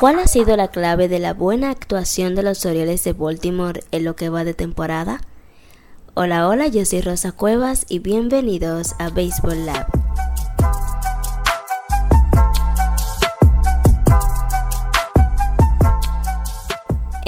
¿Cuál ha sido la clave de la buena actuación de los Orioles de Baltimore en lo que va de temporada? Hola, hola, yo soy Rosa Cuevas y bienvenidos a Baseball Lab.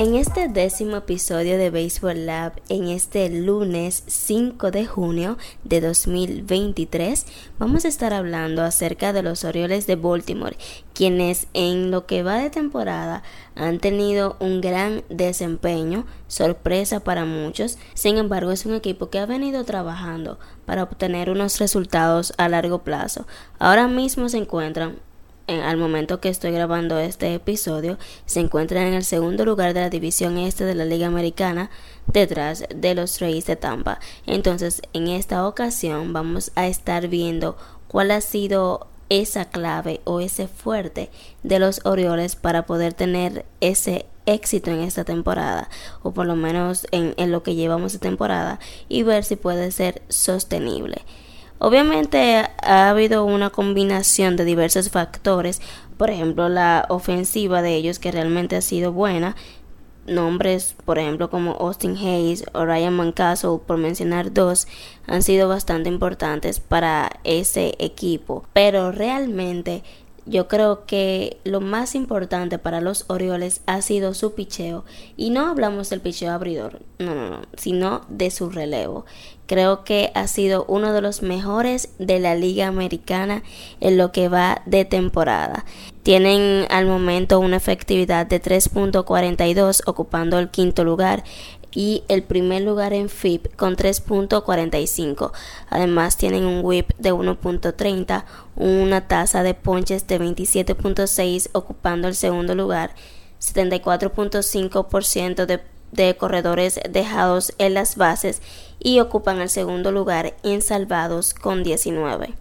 En este décimo episodio de Baseball Lab, en este lunes 5 de junio de 2023, vamos a estar hablando acerca de los Orioles de Baltimore, quienes en lo que va de temporada han tenido un gran desempeño, sorpresa para muchos, sin embargo es un equipo que ha venido trabajando para obtener unos resultados a largo plazo. Ahora mismo se encuentran al momento que estoy grabando este episodio, se encuentran en el segundo lugar de la división este de la Liga Americana, detrás de los Rays de Tampa. Entonces, en esta ocasión vamos a estar viendo cuál ha sido esa clave o ese fuerte de los Orioles para poder tener ese éxito en esta temporada o por lo menos en, en lo que llevamos de temporada y ver si puede ser sostenible. Obviamente ha habido una combinación de diversos factores, por ejemplo la ofensiva de ellos que realmente ha sido buena, nombres por ejemplo como Austin Hayes o Ryan Mancastle por mencionar dos han sido bastante importantes para ese equipo, pero realmente yo creo que lo más importante para los Orioles ha sido su picheo. Y no hablamos del picheo abridor, no, no, no, sino de su relevo. Creo que ha sido uno de los mejores de la Liga Americana en lo que va de temporada. Tienen al momento una efectividad de 3.42 ocupando el quinto lugar y el primer lugar en FIP con 3.45. Además tienen un WIP de 1.30, una tasa de ponches de 27.6 ocupando el segundo lugar, 74.5% de, de corredores dejados en las bases y ocupan el segundo lugar en salvados con 19.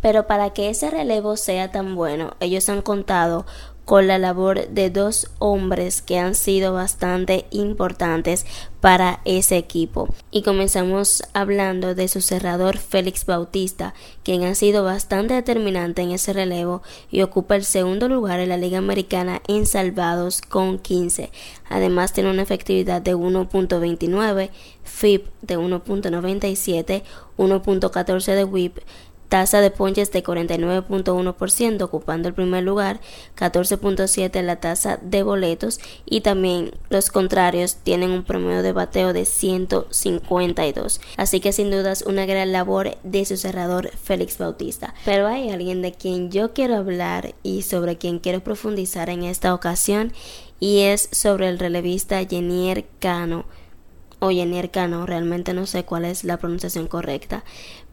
Pero para que ese relevo sea tan bueno, ellos han contado con la labor de dos hombres que han sido bastante importantes para ese equipo. Y comenzamos hablando de su cerrador Félix Bautista, quien ha sido bastante determinante en ese relevo y ocupa el segundo lugar en la Liga Americana en salvados con 15. Además tiene una efectividad de 1.29, FIP de 1.97, 1.14 de WIP, tasa de ponches de 49.1%, ocupando el primer lugar, 14.7% la tasa de boletos y también los contrarios tienen un promedio de bateo de 152. Así que sin dudas una gran labor de su cerrador Félix Bautista. Pero hay alguien de quien yo quiero hablar y sobre quien quiero profundizar en esta ocasión y es sobre el relevista Jenier Cano o Jenier Cano, realmente no sé cuál es la pronunciación correcta,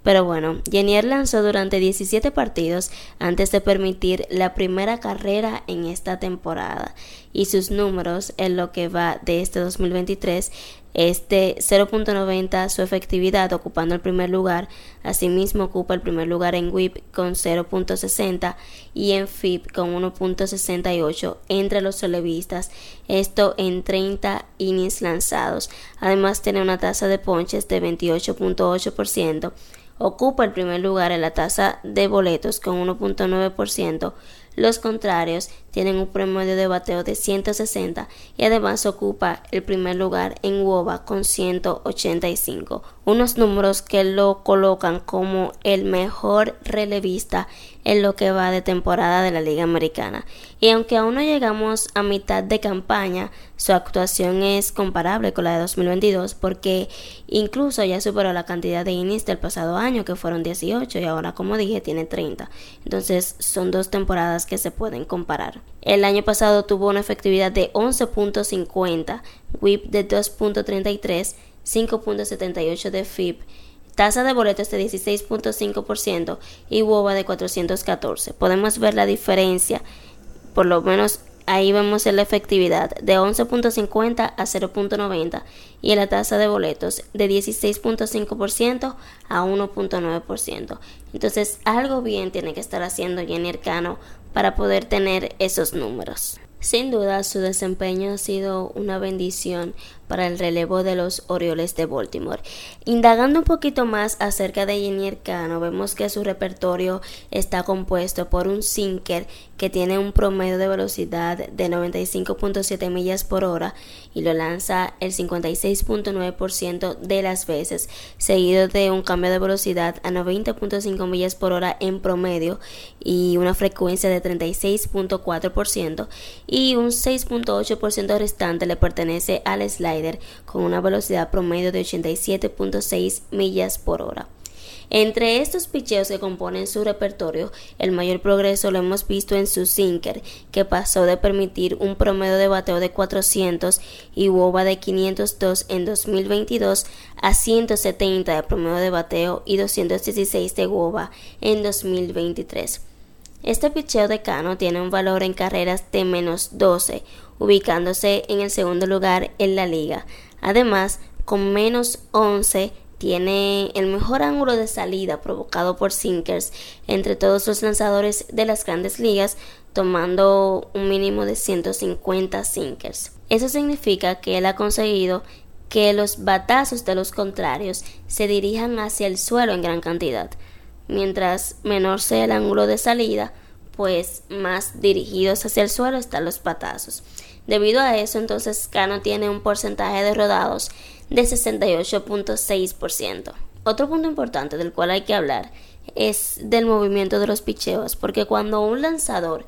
pero bueno, Jenier lanzó durante 17 partidos antes de permitir la primera carrera en esta temporada y sus números en lo que va de este 2023 este 0.90 su efectividad ocupando el primer lugar, asimismo ocupa el primer lugar en WIP con 0.60 y en FIP con 1.68 entre los relevistas, esto en 30 innings lanzados. Además tiene una tasa de ponches de 28.8% ocupa el primer lugar en la tasa de boletos con 1.9%. Los contrarios tienen un promedio de bateo de 160 y además ocupa el primer lugar en WOBA con 185, unos números que lo colocan como el mejor relevista en lo que va de temporada de la Liga Americana. Y aunque aún no llegamos a mitad de campaña, su actuación es comparable con la de 2022 porque incluso ya superó la cantidad de innings del pasado año que fueron 18 y ahora como dije tiene 30. Entonces son dos temporadas que se pueden comparar. El año pasado tuvo una efectividad de 11.50, WIP de 2.33, 5.78 de FIP, tasa de boletos de 16.5% y WOBA de 414. Podemos ver la diferencia, por lo menos ahí vemos la efectividad de 11.50 a 0.90 y la tasa de boletos de 16.5% a 1.9%. Entonces algo bien tiene que estar haciendo Jenny Arcano para poder tener esos números. Sin duda su desempeño ha sido una bendición para el relevo de los Orioles de Baltimore. Indagando un poquito más acerca de Jenny Cano, vemos que su repertorio está compuesto por un sinker que tiene un promedio de velocidad de 95.7 millas por hora y lo lanza el 56.9% de las veces, seguido de un cambio de velocidad a 90.5 millas por hora en promedio y una frecuencia de 36.4% y un 6.8% restante le pertenece al con una velocidad promedio de 87.6 millas por hora. Entre estos picheos que componen su repertorio, el mayor progreso lo hemos visto en su sinker, que pasó de permitir un promedio de bateo de 400 y WOBA de 502 en 2022 a 170 de promedio de bateo y 216 de WOBA en 2023. Este picheo de Cano tiene un valor en carreras de menos 12, ubicándose en el segundo lugar en la liga. Además, con menos 11 tiene el mejor ángulo de salida provocado por sinkers entre todos los lanzadores de las grandes ligas, tomando un mínimo de 150 sinkers. Eso significa que él ha conseguido que los batazos de los contrarios se dirijan hacia el suelo en gran cantidad. Mientras menor sea el ángulo de salida, pues más dirigidos hacia el suelo están los batazos. Debido a eso, entonces Cano tiene un porcentaje de rodados de 68.6%. Otro punto importante del cual hay que hablar es del movimiento de los picheos, porque cuando un lanzador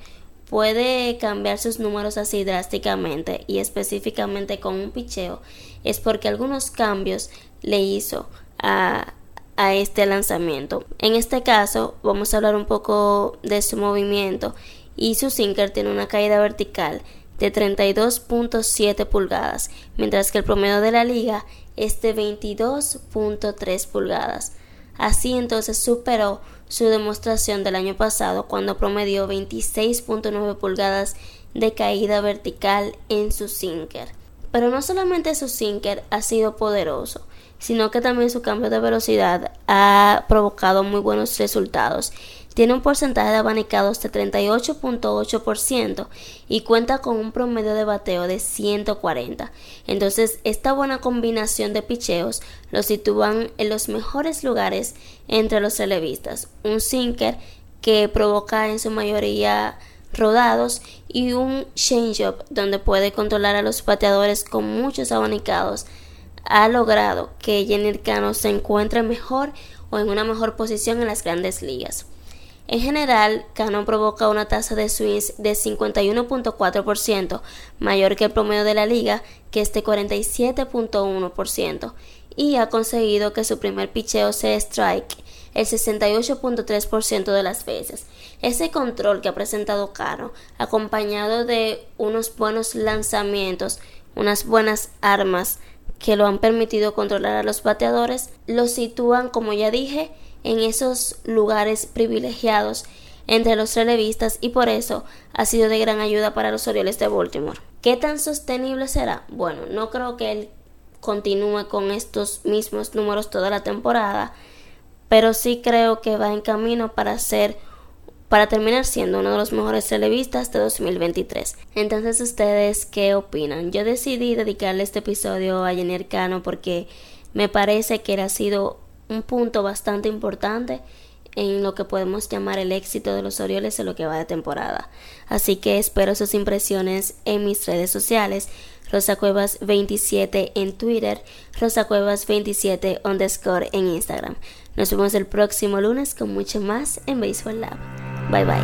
puede cambiar sus números así drásticamente y específicamente con un picheo, es porque algunos cambios le hizo a, a este lanzamiento. En este caso, vamos a hablar un poco de su movimiento y su sinker tiene una caída vertical de 32.7 pulgadas, mientras que el promedio de la liga es de 22.3 pulgadas. Así entonces superó su demostración del año pasado cuando promedió 26.9 pulgadas de caída vertical en su sinker. Pero no solamente su sinker ha sido poderoso, sino que también su cambio de velocidad ha provocado muy buenos resultados tiene un porcentaje de abanicados de 38.8% y cuenta con un promedio de bateo de 140. Entonces, esta buena combinación de picheos lo sitúan en los mejores lugares entre los relevistas. Un sinker que provoca en su mayoría rodados y un changeup donde puede controlar a los bateadores con muchos abanicados ha logrado que Jenny Cano se encuentre mejor o en una mejor posición en las grandes ligas. En general, Cano provoca una tasa de swings de 51.4%, mayor que el promedio de la liga, que es de 47.1%, y ha conseguido que su primer picheo sea strike el 68.3% de las veces. Ese control que ha presentado Cano, acompañado de unos buenos lanzamientos, unas buenas armas que lo han permitido controlar a los bateadores, lo sitúan, como ya dije, en esos lugares privilegiados entre los relevistas y por eso ha sido de gran ayuda para los Orioles de Baltimore. ¿Qué tan sostenible será? Bueno, no creo que él continúe con estos mismos números toda la temporada, pero sí creo que va en camino para ser para terminar siendo uno de los mejores relevistas de 2023. Entonces, ¿ustedes qué opinan? Yo decidí dedicarle este episodio a Jenny Cano porque me parece que ha sido un punto bastante importante en lo que podemos llamar el éxito de los Orioles en lo que va de temporada. Así que espero sus impresiones en mis redes sociales. Rosa Cuevas 27 en Twitter, Rosa Cuevas 27 underscore en Instagram. Nos vemos el próximo lunes con mucho más en Baseball Lab. Bye bye.